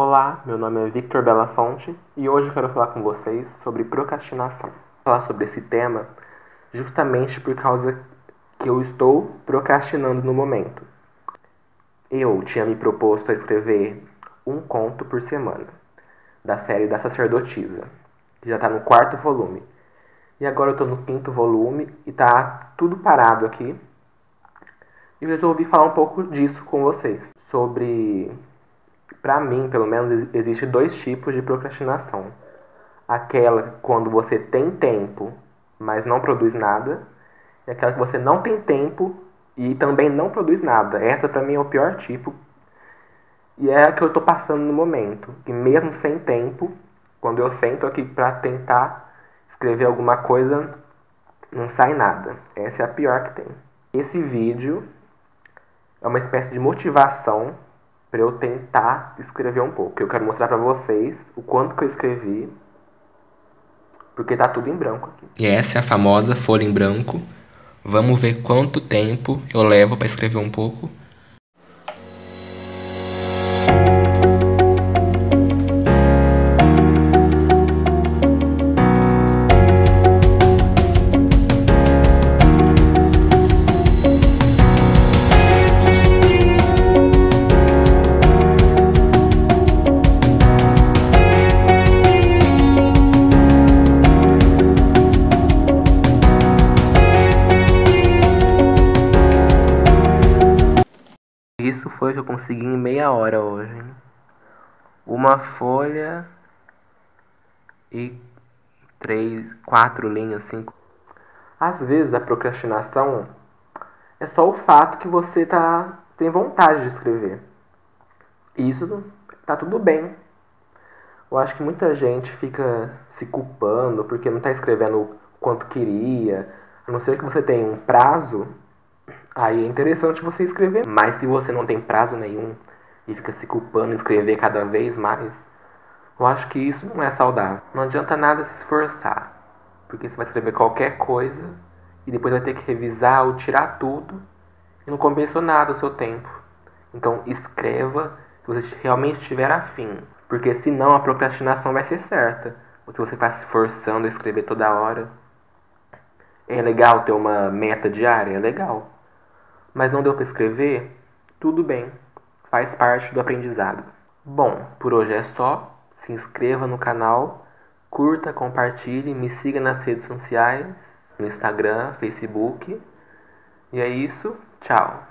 Olá, meu nome é Victor Belafonte e hoje eu quero falar com vocês sobre procrastinação. Vou falar sobre esse tema justamente por causa que eu estou procrastinando no momento. Eu tinha me proposto a escrever um conto por semana, da série da sacerdotisa, que já está no quarto volume. E agora eu estou no quinto volume e está tudo parado aqui. E resolvi falar um pouco disso com vocês, sobre para mim, pelo menos, existe dois tipos de procrastinação. Aquela quando você tem tempo, mas não produz nada, e aquela que você não tem tempo e também não produz nada. Essa para mim é o pior tipo. E é a que eu estou passando no momento. E mesmo sem tempo, quando eu sento aqui para tentar escrever alguma coisa, não sai nada. Essa é a pior que tem. Esse vídeo é uma espécie de motivação para eu tentar escrever um pouco. Eu quero mostrar para vocês o quanto que eu escrevi, porque tá tudo em branco aqui. E essa é a famosa folha em branco. Vamos ver quanto tempo eu levo para escrever um pouco. Isso foi o que eu consegui em meia hora hoje. Uma folha e três, quatro linhas, cinco. Às vezes a procrastinação é só o fato que você tá tem vontade de escrever. Isso tá tudo bem. Eu acho que muita gente fica se culpando porque não tá escrevendo o quanto queria. A não ser que você tenha um prazo Aí é interessante você escrever, mas se você não tem prazo nenhum e fica se culpando em escrever cada vez mais, eu acho que isso não é saudável. Não adianta nada se esforçar, porque você vai escrever qualquer coisa e depois vai ter que revisar ou tirar tudo e não compensou nada o seu tempo. Então escreva se você realmente estiver afim, porque senão a procrastinação vai ser certa. Ou se você está se esforçando a escrever toda hora. É legal ter uma meta diária? É legal mas não deu para escrever, tudo bem, faz parte do aprendizado. Bom, por hoje é só. Se inscreva no canal, curta, compartilhe, me siga nas redes sociais, no Instagram, Facebook. E é isso, tchau.